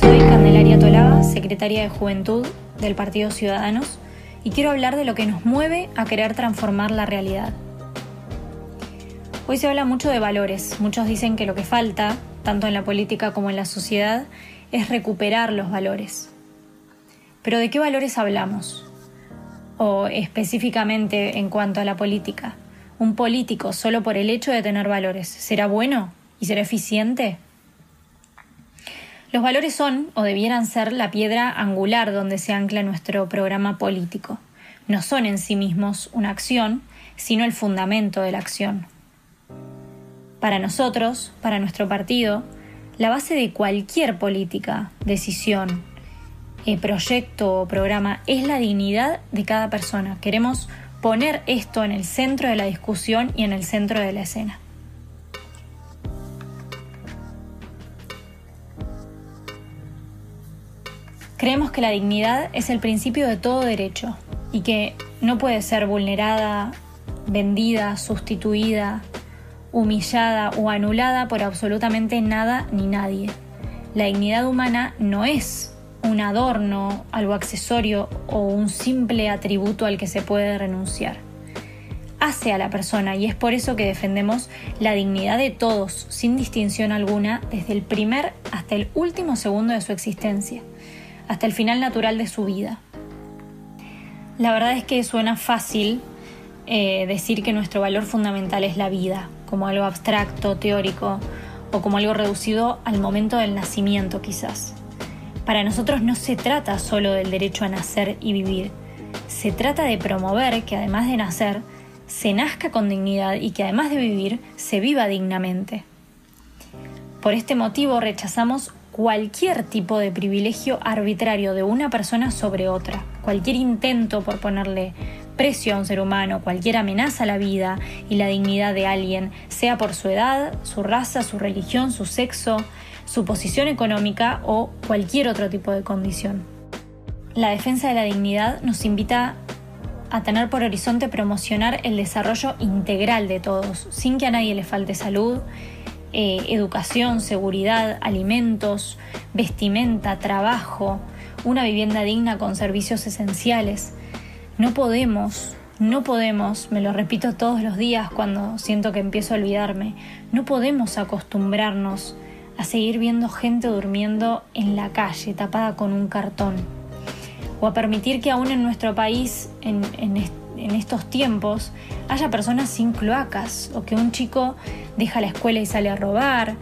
Soy Candelaria Tolaba, secretaria de Juventud del Partido Ciudadanos, y quiero hablar de lo que nos mueve a querer transformar la realidad. Hoy se habla mucho de valores. Muchos dicen que lo que falta, tanto en la política como en la sociedad, es recuperar los valores. Pero ¿de qué valores hablamos? O específicamente en cuanto a la política, ¿un político solo por el hecho de tener valores será bueno y será eficiente? Los valores son, o debieran ser, la piedra angular donde se ancla nuestro programa político. No son en sí mismos una acción, sino el fundamento de la acción. Para nosotros, para nuestro partido, la base de cualquier política, decisión, eh, proyecto o programa es la dignidad de cada persona. Queremos poner esto en el centro de la discusión y en el centro de la escena. Creemos que la dignidad es el principio de todo derecho y que no puede ser vulnerada, vendida, sustituida, humillada o anulada por absolutamente nada ni nadie. La dignidad humana no es un adorno, algo accesorio o un simple atributo al que se puede renunciar. Hace a la persona y es por eso que defendemos la dignidad de todos, sin distinción alguna, desde el primer hasta el último segundo de su existencia hasta el final natural de su vida. La verdad es que suena fácil eh, decir que nuestro valor fundamental es la vida, como algo abstracto, teórico, o como algo reducido al momento del nacimiento quizás. Para nosotros no se trata solo del derecho a nacer y vivir, se trata de promover que además de nacer, se nazca con dignidad y que además de vivir, se viva dignamente. Por este motivo rechazamos cualquier tipo de privilegio arbitrario de una persona sobre otra, cualquier intento por ponerle precio a un ser humano, cualquier amenaza a la vida y la dignidad de alguien, sea por su edad, su raza, su religión, su sexo, su posición económica o cualquier otro tipo de condición. La defensa de la dignidad nos invita a tener por horizonte promocionar el desarrollo integral de todos, sin que a nadie le falte salud, eh, educación, seguridad, alimentos, vestimenta, trabajo, una vivienda digna con servicios esenciales. No podemos, no podemos, me lo repito todos los días cuando siento que empiezo a olvidarme, no podemos acostumbrarnos a seguir viendo gente durmiendo en la calle tapada con un cartón o a permitir que aún en nuestro país, en, estos tiempos haya personas sin cloacas o que un chico deja la escuela y sale a robar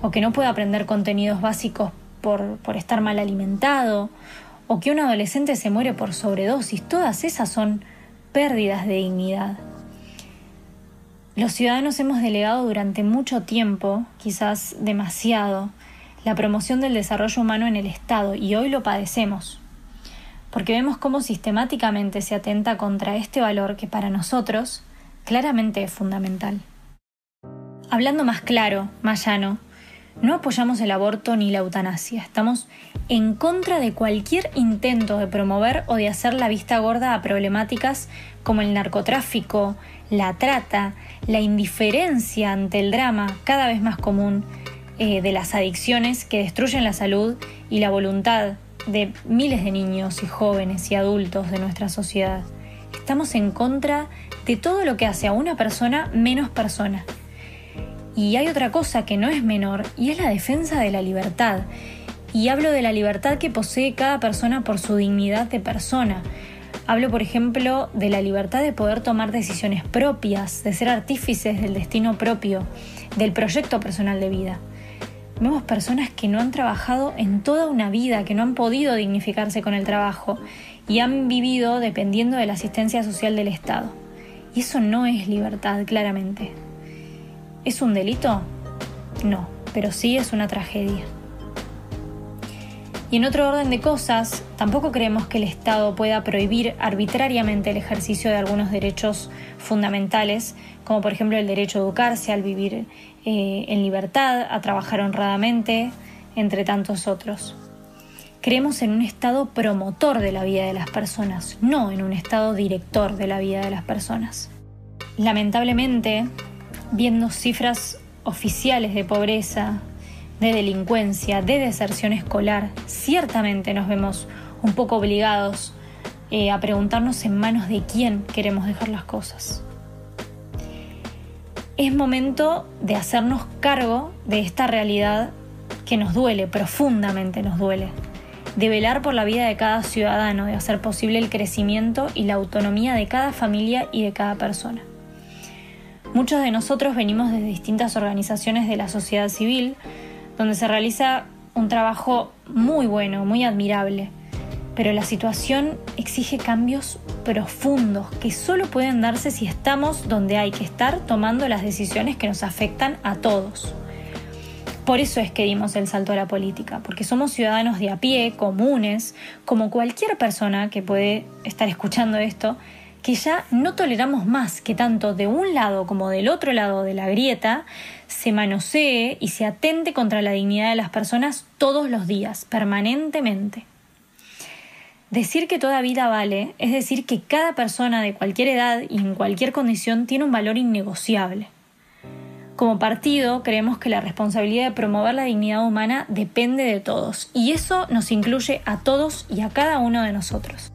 o que no pueda aprender contenidos básicos por, por estar mal alimentado o que un adolescente se muere por sobredosis. Todas esas son pérdidas de dignidad. Los ciudadanos hemos delegado durante mucho tiempo, quizás demasiado, la promoción del desarrollo humano en el Estado y hoy lo padecemos porque vemos cómo sistemáticamente se atenta contra este valor que para nosotros claramente es fundamental. Hablando más claro, más llano, no apoyamos el aborto ni la eutanasia, estamos en contra de cualquier intento de promover o de hacer la vista gorda a problemáticas como el narcotráfico, la trata, la indiferencia ante el drama cada vez más común eh, de las adicciones que destruyen la salud y la voluntad de miles de niños y jóvenes y adultos de nuestra sociedad. Estamos en contra de todo lo que hace a una persona menos persona. Y hay otra cosa que no es menor y es la defensa de la libertad. Y hablo de la libertad que posee cada persona por su dignidad de persona. Hablo, por ejemplo, de la libertad de poder tomar decisiones propias, de ser artífices del destino propio, del proyecto personal de vida. Vemos personas que no han trabajado en toda una vida, que no han podido dignificarse con el trabajo y han vivido dependiendo de la asistencia social del Estado. Y eso no es libertad, claramente. ¿Es un delito? No, pero sí es una tragedia. Y en otro orden de cosas, tampoco creemos que el Estado pueda prohibir arbitrariamente el ejercicio de algunos derechos fundamentales, como por ejemplo el derecho a educarse, al vivir eh, en libertad, a trabajar honradamente, entre tantos otros. Creemos en un Estado promotor de la vida de las personas, no en un Estado director de la vida de las personas. Lamentablemente, viendo cifras oficiales de pobreza, de delincuencia, de deserción escolar, ciertamente nos vemos un poco obligados eh, a preguntarnos en manos de quién queremos dejar las cosas. Es momento de hacernos cargo de esta realidad que nos duele, profundamente nos duele, de velar por la vida de cada ciudadano, de hacer posible el crecimiento y la autonomía de cada familia y de cada persona. Muchos de nosotros venimos de distintas organizaciones de la sociedad civil, donde se realiza un trabajo muy bueno, muy admirable, pero la situación exige cambios profundos que solo pueden darse si estamos donde hay que estar tomando las decisiones que nos afectan a todos. Por eso es que dimos el salto a la política, porque somos ciudadanos de a pie, comunes, como cualquier persona que puede estar escuchando esto, que ya no toleramos más que tanto de un lado como del otro lado de la grieta se manosee y se atente contra la dignidad de las personas todos los días, permanentemente. Decir que toda vida vale es decir que cada persona de cualquier edad y en cualquier condición tiene un valor innegociable. Como partido, creemos que la responsabilidad de promover la dignidad humana depende de todos, y eso nos incluye a todos y a cada uno de nosotros.